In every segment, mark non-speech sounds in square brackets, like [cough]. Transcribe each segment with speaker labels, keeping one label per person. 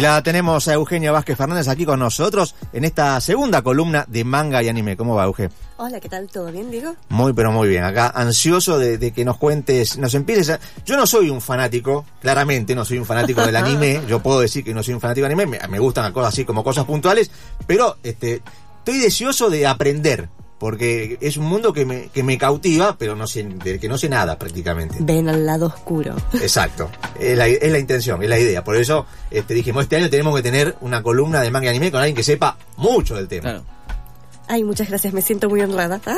Speaker 1: Y la tenemos a Eugenia Vázquez Fernández aquí con nosotros en esta segunda columna de manga y anime. ¿Cómo va, Euge?
Speaker 2: Hola, ¿qué tal? ¿Todo bien, Diego?
Speaker 1: Muy, pero muy bien. Acá ansioso de, que nos cuentes, nos empieces a... Yo no soy un fanático, claramente no soy un fanático del anime. [laughs] Yo puedo decir que no soy un fanático del anime. Me, me gustan cosas así como cosas puntuales. Pero este, estoy deseoso de aprender porque es un mundo que me, que me cautiva, pero no sé, que no sé nada prácticamente.
Speaker 2: Ven al lado oscuro.
Speaker 1: Exacto, es la, es la intención, es la idea. Por eso este, dijimos, este año tenemos que tener una columna de manga y anime con alguien que sepa mucho del tema. Claro.
Speaker 2: Ay, muchas gracias, me siento muy honrada. [laughs]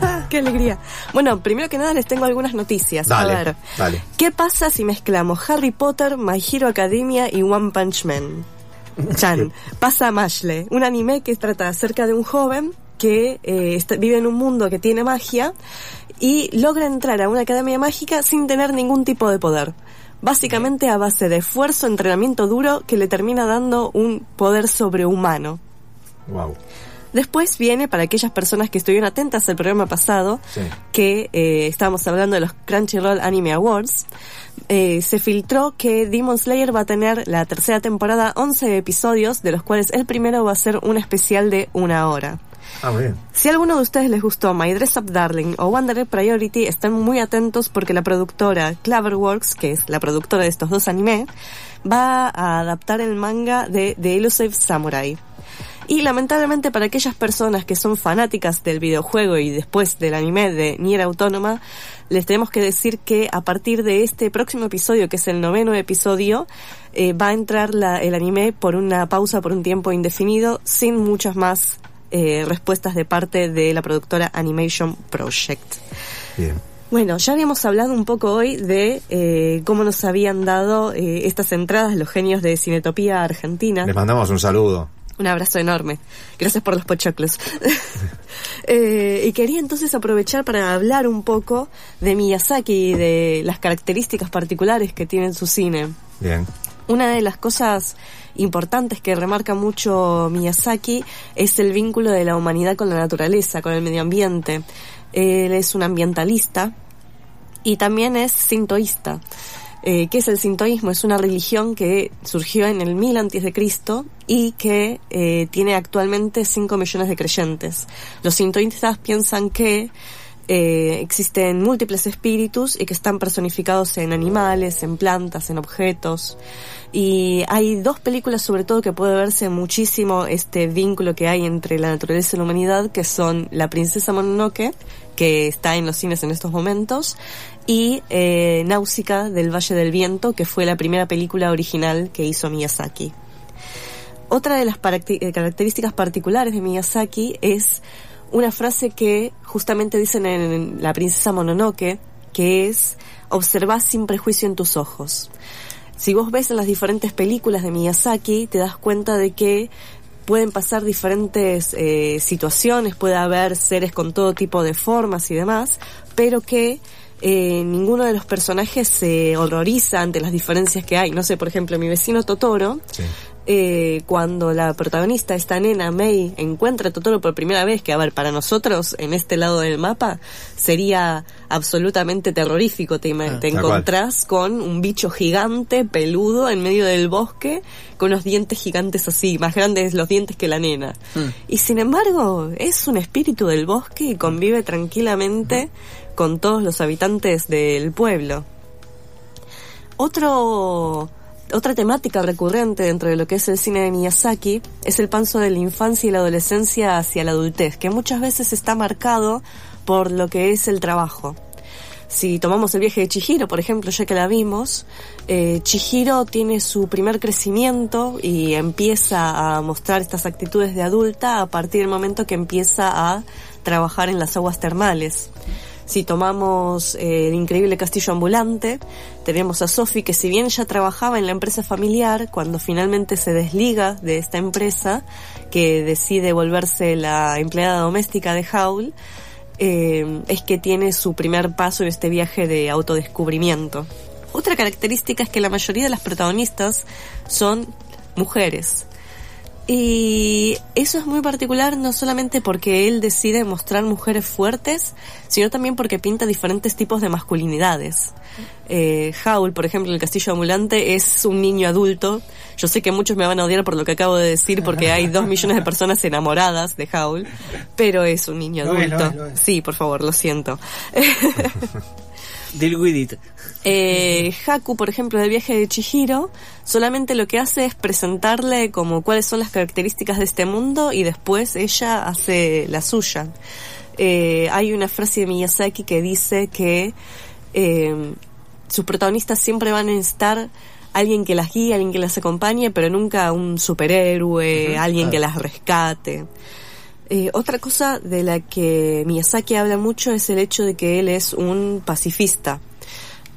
Speaker 2: Ah, [laughs] ¡Qué alegría! Bueno, primero que nada les tengo algunas noticias.
Speaker 1: Dale, A ver, dale.
Speaker 2: ¿qué pasa si mezclamos Harry Potter, My Hero Academia y One Punch Man? [laughs] Chan, pasa Mashle, un anime que trata acerca de un joven que eh, vive en un mundo que tiene magia y logra entrar a una academia mágica sin tener ningún tipo de poder. Básicamente a base de esfuerzo, entrenamiento duro que le termina dando un poder sobrehumano.
Speaker 1: Wow.
Speaker 2: Después viene, para aquellas personas que estuvieron atentas al programa pasado, que eh, estábamos hablando de los Crunchyroll Anime Awards, eh, se filtró que Demon Slayer va a tener la tercera temporada 11 episodios, de los cuales el primero va a ser un especial de una hora. Si a alguno de ustedes les gustó My Dress Up Darling o Wanderer Priority, estén muy atentos porque la productora Cloverworks, que es la productora de estos dos anime, va a adaptar el manga de The Elusive Samurai. Y lamentablemente para aquellas personas que son fanáticas del videojuego y después del anime de Nier Autónoma, les tenemos que decir que a partir de este próximo episodio, que es el noveno episodio, eh, va a entrar el anime por una pausa por un tiempo indefinido, sin muchas más eh, respuestas de parte de la productora Animation Project.
Speaker 1: Bien.
Speaker 2: Bueno, ya habíamos hablado un poco hoy de eh, cómo nos habían dado eh, estas entradas los genios de Cinetopía Argentina.
Speaker 1: Les mandamos un saludo.
Speaker 2: Un abrazo enorme. Gracias por los pochoclos. [laughs] y quería entonces aprovechar para hablar un poco de Miyazaki y de las características particulares que tiene su cine.
Speaker 1: Bien.
Speaker 2: Una de las cosas importantes que remarca mucho Miyazaki es el vínculo de la humanidad con la naturaleza, con el medio ambiente. Él es un ambientalista y también es sintoísta. Eh, ¿Qué es el sintoísmo? Es una religión que surgió en el 1000 antes de Cristo y que eh, tiene actualmente 5 millones de creyentes. Los sintoístas piensan que eh, existen múltiples espíritus y que están personificados en animales, en plantas, en objetos. Y hay dos películas sobre todo que puede verse muchísimo este vínculo que hay entre la naturaleza y la humanidad, que son La princesa Mononoke, que está en los cines en estos momentos, y eh, Náusica del Valle del Viento, que fue la primera película original que hizo Miyazaki. Otra de las eh, características particulares de Miyazaki es una frase que justamente dicen en La princesa Mononoke, que es observar sin prejuicio en tus ojos. Si vos ves en las diferentes películas de Miyazaki, te das cuenta de que pueden pasar diferentes eh, situaciones, puede haber seres con todo tipo de formas y demás, pero que eh, ninguno de los personajes se horroriza ante las diferencias que hay. No sé, por ejemplo, mi vecino Totoro eh, cuando la protagonista, esta nena, May, encuentra a Totoro por primera vez, que a ver, para nosotros en este lado del mapa sería absolutamente terrorífico. Te, ah, te encontrás con un bicho gigante, peludo, en medio del bosque, con unos dientes gigantes así, más grandes los dientes que la nena. Hmm. Y sin embargo, es un espíritu del bosque y convive tranquilamente con todos los habitantes del pueblo. Otro otra temática recurrente dentro de lo que es el cine de Miyazaki es el paso de la infancia y la adolescencia hacia la adultez, que muchas veces está marcado por lo que es el trabajo. Si tomamos el viaje de Chihiro, por ejemplo, ya que la vimos, eh, Chihiro tiene su primer crecimiento y empieza a mostrar estas actitudes de adulta a partir del momento que empieza a trabajar en las aguas termales. Si tomamos eh, el increíble castillo ambulante, tenemos a Sophie que si bien ya trabajaba en la empresa familiar, cuando finalmente se desliga de esta empresa, que decide volverse la empleada doméstica de Howl, eh, es que tiene su primer paso en este viaje de autodescubrimiento. Otra característica es que la mayoría de las protagonistas son mujeres. Y eso es muy particular no solamente porque él decide mostrar mujeres fuertes, sino también porque pinta diferentes tipos de masculinidades. Eh, Howl, por ejemplo, el castillo ambulante, es un niño adulto Yo sé que muchos me van a odiar por lo que acabo de decir porque hay dos millones de personas enamoradas de Howl, pero es un niño
Speaker 3: Lo es, lo
Speaker 2: adulto.
Speaker 3: es, lo es.
Speaker 2: Sí, por favor, lo siento. [laughs]
Speaker 4: Deal with it.
Speaker 2: Eh, Haku, por ejemplo, del viaje de Chihiro, solamente lo que hace es presentarle como cuáles son las características de este mundo y después ella hace la suya. Eh, hay una frase de Miyazaki que dice que eh, sus protagonistas siempre van a necesitar alguien que las guíe, alguien que las acompañe, pero nunca un superhéroe, alguien que las rescate. Eh, otra cosa de la que Miyazaki habla mucho es el hecho de que él es un pacifista.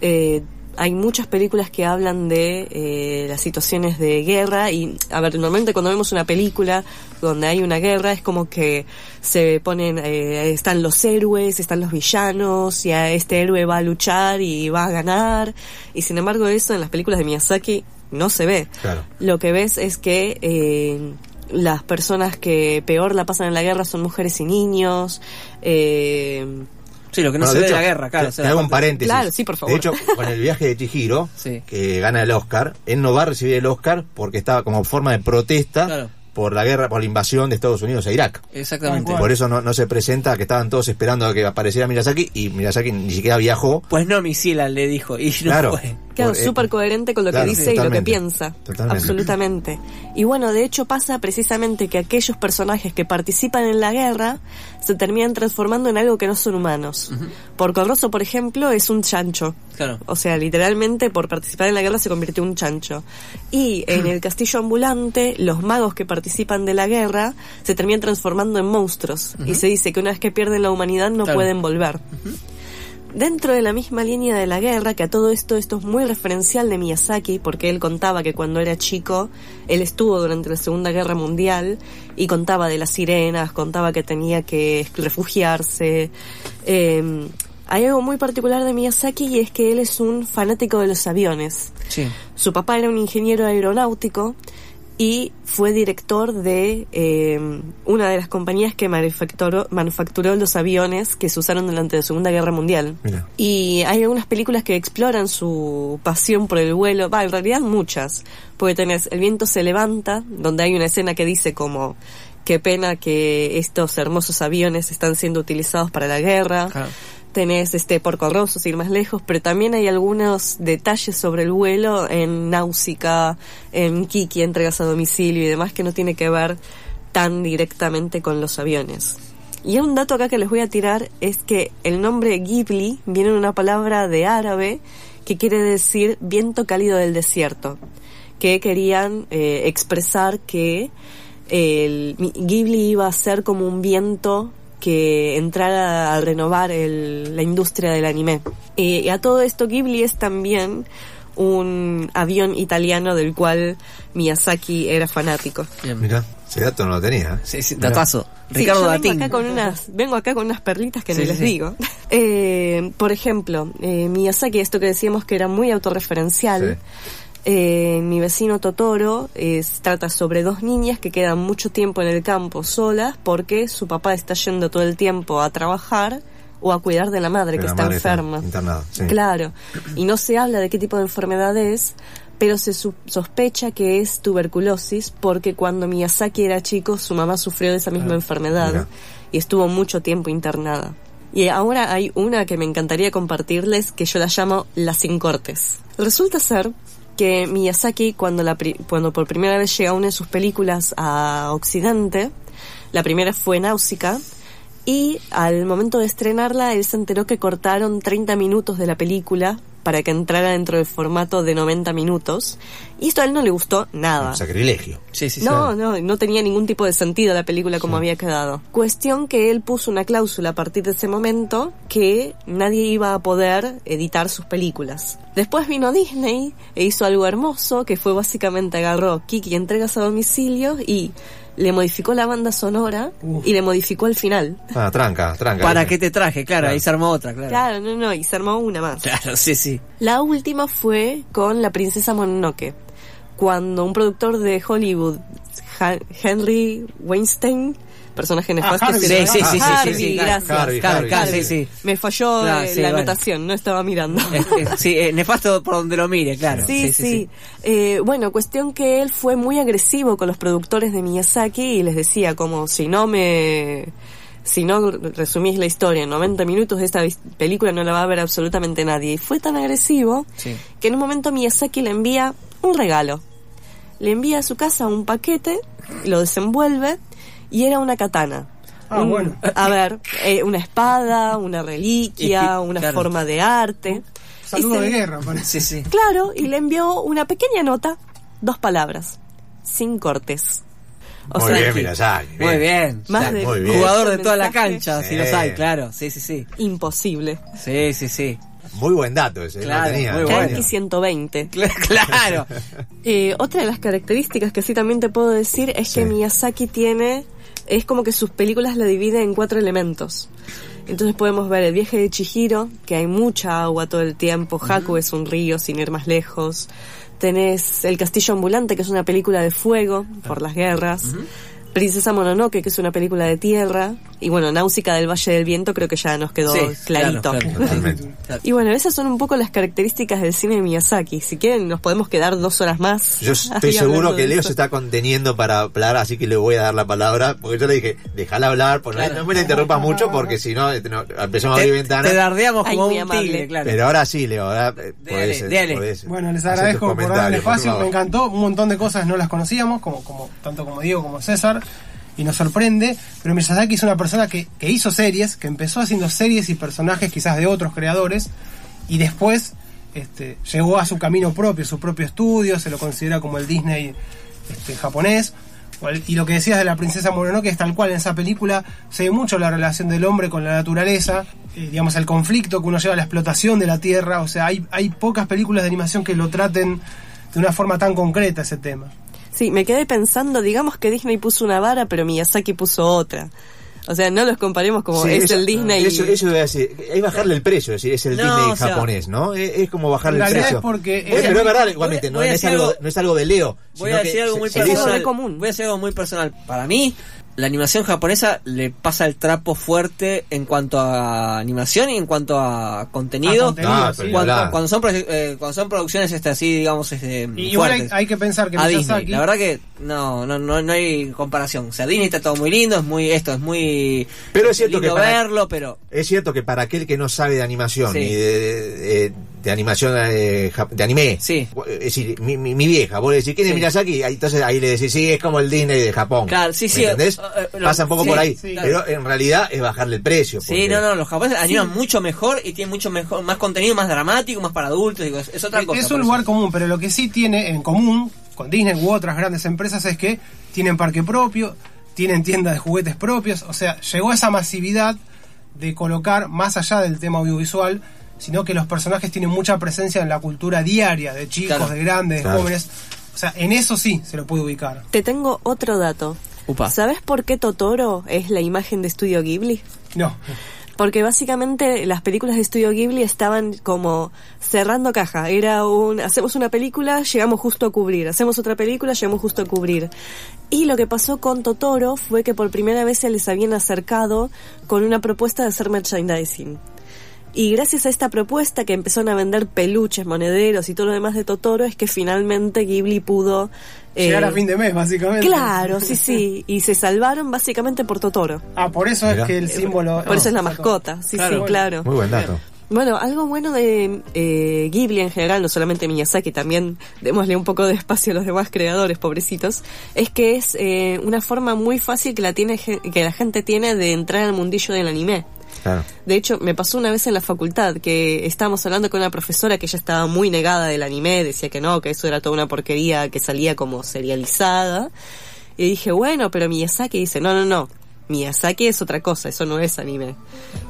Speaker 2: Eh, hay muchas películas que hablan de eh, las situaciones de guerra y, a ver, normalmente cuando vemos una película donde hay una guerra es como que se ponen, eh, están los héroes, están los villanos y a este héroe va a luchar y va a ganar y sin embargo eso en las películas de Miyazaki no se ve.
Speaker 1: Claro.
Speaker 2: Lo que ves es que eh, las personas que peor la pasan en la guerra son mujeres y niños. Eh,
Speaker 4: Sí, lo que no
Speaker 1: Bueno,
Speaker 4: se
Speaker 1: de
Speaker 4: ve de
Speaker 1: hecho,
Speaker 4: la guerra, claro.
Speaker 1: te-
Speaker 4: o sea,
Speaker 1: te hago un paréntesis.
Speaker 2: Claro, sí, por favor.
Speaker 1: De hecho, con el viaje de Chihiro, [laughs]
Speaker 4: Sí.
Speaker 1: que gana el Oscar, él no va a recibir el Oscar porque estaba como forma de protesta
Speaker 4: Claro.
Speaker 1: por la guerra, por la invasión de Estados Unidos a Irak.
Speaker 4: Exactamente.
Speaker 1: Por eso no, no se presenta, que estaban todos esperando a que apareciera Miyazaki y Miyazaki ni siquiera viajó.
Speaker 4: Pues no, mi le dijo. Y no
Speaker 1: Claro.
Speaker 4: fue.
Speaker 2: Claro,
Speaker 1: eh,
Speaker 2: súper coherente con lo
Speaker 1: claro,
Speaker 2: que dice y lo que piensa.
Speaker 1: totalmente.
Speaker 2: Absolutamente. Y bueno, de hecho pasa precisamente que aquellos personajes que participan en la guerra se terminan transformando en algo que no son humanos. Porco Rosso, por ejemplo, es un chancho.
Speaker 4: Claro.
Speaker 2: O sea, literalmente por participar en la guerra se convirtió en un chancho. Y en el [laughs] castillo ambulante, los magos que participan de la guerra se terminan transformando en monstruos. Y se dice que una vez que pierden la humanidad no
Speaker 4: Claro.
Speaker 2: pueden volver. Dentro de la misma línea de la guerra, que a todo esto esto es muy referencial de Miyazaki, porque él contaba que cuando era chico, él estuvo durante la Segunda Guerra Mundial y contaba de las sirenas, contaba que tenía que refugiarse. Eh, hay algo muy particular de Miyazaki y es que él es un fanático de los aviones.
Speaker 4: Sí.
Speaker 2: Su papá era un ingeniero aeronáutico y fue director de eh, una de las compañías que manufacturó, manufacturó los aviones que se usaron durante la Segunda Guerra Mundial.
Speaker 1: Mira.
Speaker 2: Y hay algunas películas que exploran su pasión por el vuelo, va, en realidad muchas, porque tenés El viento se levanta, donde hay una escena que dice como qué pena que estos hermosos aviones están siendo utilizados para la guerra
Speaker 4: Claro.
Speaker 2: Tenés este Porco ir más lejos, pero también hay algunos detalles sobre el vuelo en Náusica, en Kiki, entregas a domicilio y demás que no tiene que ver tan directamente con los aviones. Y un dato acá que les voy a tirar es que el nombre Ghibli viene de una palabra de árabe que quiere decir viento cálido del desierto, que querían eh, expresar que el Ghibli iba a ser como un viento que entrara a renovar el- la industria del anime. Eh, y a todo esto Ghibli es también un avión italiano del cual Miyazaki era fanático.
Speaker 4: Bien.
Speaker 1: Mira, ese dato no lo tenía. ¿eh?
Speaker 4: Sí, sí, datazo.
Speaker 2: Sí,
Speaker 4: Ricardo
Speaker 2: yo vengo acá con unas, vengo acá con unas perlitas que
Speaker 4: sí,
Speaker 2: les
Speaker 4: sí.
Speaker 2: digo. [laughs] Eh, por ejemplo, eh, Miyazaki, esto que decíamos que era muy autorreferencial. Eh, mi vecino Totoro trata sobre dos niñas que quedan mucho tiempo en el campo solas porque su papá está yendo todo el tiempo a trabajar o a cuidar de la madre
Speaker 1: Que
Speaker 2: que
Speaker 1: la
Speaker 2: está
Speaker 1: madre
Speaker 2: enferma.
Speaker 1: internada, sí.
Speaker 2: Claro. Y no se habla de qué tipo de enfermedad es, pero se sospecha que es tuberculosis porque cuando Miyazaki era chico su mamá sufrió de esa misma enfermedad
Speaker 1: mira.
Speaker 2: y estuvo mucho tiempo internada. Y ahora hay una que me encantaría compartirles que yo la llamo la sin cortes. Resulta ser que Miyazaki cuando, la pri- cuando por primera vez llega una de sus películas a Occidente, la primera fue Náusica, y al momento de estrenarla, él se enteró que cortaron 30 minutos de la película para que entrara dentro del formato de 90 minutos. Y esto a él no le gustó nada.
Speaker 1: Un sacrilegio.
Speaker 4: Sí, sí, sí.
Speaker 2: No, no, no tenía ningún tipo de sentido la película como había quedado. Cuestión que él puso una cláusula a partir de ese momento que nadie iba a poder editar sus películas. Después vino Disney e hizo algo hermoso que fue básicamente agarró Kiki entregas a domicilio y le modificó la banda sonora y le modificó el final.
Speaker 1: Ah, tranca, tranca.
Speaker 4: ¿Para qué te traje? Claro, ahí se armó otra, claro.
Speaker 2: Claro, no, no, y se armó una más.
Speaker 4: Claro, sí, sí.
Speaker 2: La última fue con La Princesa Mononoke, cuando un productor de Hollywood, Ha- Henry Weinstein, personaje nefasto.
Speaker 3: Harvey,
Speaker 2: es el-
Speaker 3: sí, sí,
Speaker 4: sí,
Speaker 2: Harvey,
Speaker 4: sí, sí,
Speaker 2: gracias.
Speaker 1: Harvey, Harvey.
Speaker 4: sí.
Speaker 2: Me falló
Speaker 4: Claro,
Speaker 2: eh,
Speaker 4: sí,
Speaker 2: la
Speaker 4: bueno.
Speaker 2: anotación, no estaba mirando.
Speaker 4: Eh, eh, sí, nefasto por donde lo mire, claro.
Speaker 2: Sí, sí. Eh, bueno, cuestión que él fue muy agresivo con los productores de Miyazaki y les decía como si no me... Si no resumís la historia en 90 minutos, esta vis- película no la va a ver absolutamente nadie. Y fue tan agresivo
Speaker 4: Sí.
Speaker 2: que en un momento Miyazaki le envía un regalo. Le envía a su casa un paquete, lo desenvuelve y era una katana.
Speaker 3: Ah,
Speaker 2: Un-
Speaker 3: bueno.
Speaker 2: A ver, eh, una espada, una reliquia, una
Speaker 4: claro.
Speaker 2: forma de arte.
Speaker 3: Saludo
Speaker 2: se-
Speaker 3: de guerra, parece.
Speaker 4: Sí, sí.
Speaker 2: Claro, y le envió una pequeña nota, dos palabras, sin cortes. O
Speaker 1: Muy bien,
Speaker 2: que
Speaker 1: Miyazaki.
Speaker 4: Muy bien.
Speaker 2: Más de-
Speaker 1: muy bien.
Speaker 4: Jugador de toda la cancha, si los hay, claro. Sí, sí, sí.
Speaker 2: imposible.
Speaker 4: Sí, sí, sí.
Speaker 1: Muy buen dato ese.
Speaker 4: Claro,
Speaker 1: no tenía,
Speaker 4: muy
Speaker 1: no
Speaker 4: bueno.
Speaker 1: tenía.
Speaker 2: Yankee 120.
Speaker 4: Cl- Claro. [laughs]
Speaker 2: Eh, otra de las características que sí también te puedo decir es que. Miyazaki tiene, es como que sus películas la divide en cuatro elementos. Entonces podemos ver el viaje de Chihiro, que hay mucha agua todo el tiempo, Haku es un río sin ir más lejos, tenés El castillo ambulante, que es una película de fuego por las guerras, Princesa Mononoke, que es una película de tierra, y bueno, Náusica del Valle del Viento creo que ya nos quedó
Speaker 4: Sí,
Speaker 2: clarito.
Speaker 4: claro. [laughs]
Speaker 2: Y bueno, esas son un poco las características del cine de Miyazaki. Si quieren, nos podemos quedar dos horas más. [laughs]
Speaker 1: Yo estoy seguro que Leo se está conteniendo para hablar, así que le voy a dar la palabra, porque yo le dije, déjala hablar,
Speaker 4: Claro.
Speaker 1: no me la interrumpas mucho, porque si no, este, no, empezamos a abrir
Speaker 4: Te,
Speaker 1: ventanas.
Speaker 4: te dardeamos como un
Speaker 2: amable.
Speaker 4: tigre, claro.
Speaker 1: Pero ahora sí, Leo, ahora
Speaker 4: Dale,
Speaker 1: podés,
Speaker 4: dale.
Speaker 3: Bueno, les agradezco por darme el
Speaker 1: por
Speaker 3: espacio, me encantó, un montón de cosas no las conocíamos, como, como tanto como Diego como César, y nos sorprende, pero Miyazaki es una persona que, que hizo series, que empezó haciendo series y personajes quizás de otros creadores, y después este, llegó a su camino propio, su propio estudio, se lo considera como el Disney este, japonés. Y lo que decías de la princesa Mononoke es tal cual en esa película se ve mucho la relación del hombre con la naturaleza, eh, digamos el conflicto que uno lleva a la explotación de la tierra, o sea, hay, hay pocas películas de animación que lo traten de una forma tan concreta ese tema.
Speaker 2: Sí, me quedé pensando, digamos que Disney puso una vara, pero Miyazaki puso otra. O sea, no los comparemos como
Speaker 1: Sí,
Speaker 2: es
Speaker 1: eso-
Speaker 2: el Disney.
Speaker 1: Eso, eso es bajarle el precio, es decir, es el
Speaker 4: No,
Speaker 1: Disney
Speaker 4: o sea,
Speaker 1: japonés, ¿no? Es, es como bajarle el precio.
Speaker 3: es porque- es
Speaker 1: pero es verdad, igualmente, no, es algo,
Speaker 4: algo-
Speaker 1: no es algo de Leo.
Speaker 4: Voy
Speaker 1: sino
Speaker 4: a
Speaker 1: que
Speaker 4: decir algo muy personal. Voy a decir algo muy personal. Para mí, la animación japonesa le pasa el trapo fuerte en cuanto a animación y en cuanto a contenido.
Speaker 3: A contenido,
Speaker 1: Ah,
Speaker 3: sí.
Speaker 1: pero
Speaker 4: cuando, cuando son eh, cuando son producciones este así digamos este
Speaker 3: Y igual hay, que pensar que
Speaker 4: a Disney
Speaker 3: Miyazaki
Speaker 4: la verdad que no no no no hay comparación o sea Disney está todo muy lindo es muy esto es muy
Speaker 1: Pero es cierto
Speaker 4: lindo
Speaker 1: que para-
Speaker 4: verlo pero
Speaker 1: Es cierto que para aquel que no sabe de animación
Speaker 4: Sí.
Speaker 1: ni de, de- de animación eh, de anime,
Speaker 4: Sí.
Speaker 1: es decir, mi, mi- mi vieja, vos le decís, ¿quién es
Speaker 4: Sí.
Speaker 1: Miyazaki? Ahí, Entonces ahí le decís, sí, es como el Disney de Japón.
Speaker 4: Claro, sí,
Speaker 1: ¿Me
Speaker 4: sí,
Speaker 1: ¿Entendés?
Speaker 4: eh, eh, lo-
Speaker 1: Pasa un poco
Speaker 4: sí,
Speaker 1: por ahí.
Speaker 3: sí.
Speaker 1: Pero en realidad es bajarle el precio.
Speaker 4: sí
Speaker 1: porque-
Speaker 4: no no los japoneses animan mucho mejor y tienen mucho mejor más contenido más dramático más para adultos digo, es, es otra cosa
Speaker 3: es un
Speaker 4: eso.
Speaker 3: lugar común, pero lo que sí tiene en común con Disney u otras grandes empresas es que tienen parque propio, tienen tiendas de juguetes propios, o sea, llegó a esa masividad de colocar más allá del tema audiovisual, sino que los personajes tienen mucha presencia en la cultura diaria de chicos,
Speaker 4: Claro.
Speaker 3: de grandes, de
Speaker 1: Claro.
Speaker 3: jóvenes. O sea, en eso sí se lo puede ubicar.
Speaker 2: Te tengo otro dato.
Speaker 4: Upa.
Speaker 2: ¿Sabes por qué Totoro es la imagen de Estudio Ghibli?
Speaker 3: No.
Speaker 2: Porque básicamente las películas de Estudio Ghibli estaban como cerrando caja. Era un, hacemos una película, llegamos justo a cubrir. Hacemos otra película, llegamos justo a cubrir. Y lo que pasó con Totoro fue que por primera vez se les habían acercado con una propuesta de hacer merchandising. Y gracias a esta propuesta que empezaron a vender peluches, monederos y todo lo demás de Totoro, es que finalmente Ghibli pudo... eh,
Speaker 3: Llegar a fin de mes, básicamente.
Speaker 2: Claro, sí, [laughs] sí. Y se salvaron básicamente por Totoro.
Speaker 3: Ah, por eso
Speaker 1: Mirá.
Speaker 3: es que el símbolo...
Speaker 2: Por eso es la mascota. Sí,
Speaker 3: Claro,
Speaker 2: sí,
Speaker 3: bueno.
Speaker 2: claro.
Speaker 1: Muy buen dato.
Speaker 2: Bueno, algo bueno de eh, Ghibli en general, no solamente Miyazaki, también démosle un poco de espacio a los demás creadores, pobrecitos, es que es eh, una forma muy fácil que la, tiene, ge- que la gente tiene de entrar al mundillo del anime. De hecho, me pasó una vez en la facultad que estábamos hablando con una profesora que ella estaba muy negada del anime, decía que no, que eso era toda una porquería que salía como serializada. Y dije, bueno, pero Miyazaki dice, no, no, no, Miyazaki es otra cosa, eso no es anime.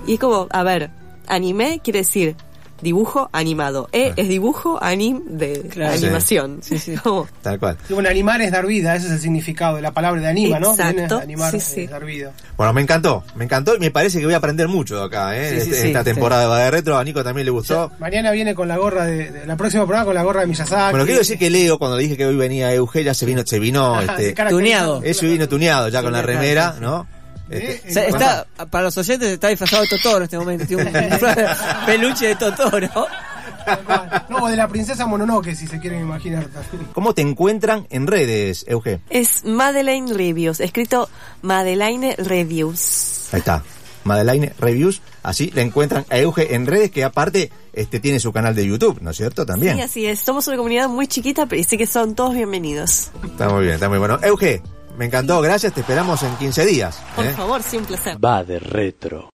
Speaker 2: Y es como, a ver, anime quiere decir dibujo animado. E es dibujo anim de
Speaker 4: Claro.
Speaker 2: animación.
Speaker 4: Sí, sí. [laughs]
Speaker 2: Como,
Speaker 1: Tal cual.
Speaker 3: Y bueno, animar es dar vida, ese es el significado de la palabra de anima, ¿no?
Speaker 2: Exacto,
Speaker 3: de animar
Speaker 2: sí, sí.
Speaker 3: es dar vida.
Speaker 1: Bueno, me encantó, me encantó y me parece que voy a aprender mucho de acá, ¿eh?
Speaker 4: Sí, sí,
Speaker 1: Este-
Speaker 4: sí,
Speaker 1: esta
Speaker 4: sí.
Speaker 1: temporada de retro, a Nico también le gustó.
Speaker 3: Mañana viene con la gorra de, de- la próxima programa con la gorra de Miyazaki.
Speaker 1: Bueno, quiero decir que Leo, cuando le dije que hoy venía Euge, ya se vino, se vino,
Speaker 3: Ah,
Speaker 1: este,
Speaker 4: Tuneado.
Speaker 1: eso vino tuneado ya con la remera,
Speaker 4: sí.
Speaker 1: ¿no? Este,
Speaker 3: Eh,
Speaker 4: O sea, está, para los oyentes está disfrazado de Totoro en este momento. Tiene un peluche de Totoro.
Speaker 3: No, de la princesa Mononoke, si se quieren imaginar.
Speaker 1: ¿Cómo te encuentran en redes, Euge?
Speaker 2: Es Madeleine Reviews, escrito Madeleine Reviews.
Speaker 1: Ahí está. Madeline Reviews, así la encuentran a Euge en redes, que aparte este tiene su canal de YouTube, ¿no es cierto? También.
Speaker 2: Sí, así es. Somos una comunidad muy chiquita, pero sí que son todos bienvenidos.
Speaker 1: Está muy bien, está muy bueno. Euge, me encantó, gracias, te esperamos en 15 días.
Speaker 2: Por
Speaker 1: ¿eh?
Speaker 2: favor, sí, un placer.
Speaker 5: Va de retro.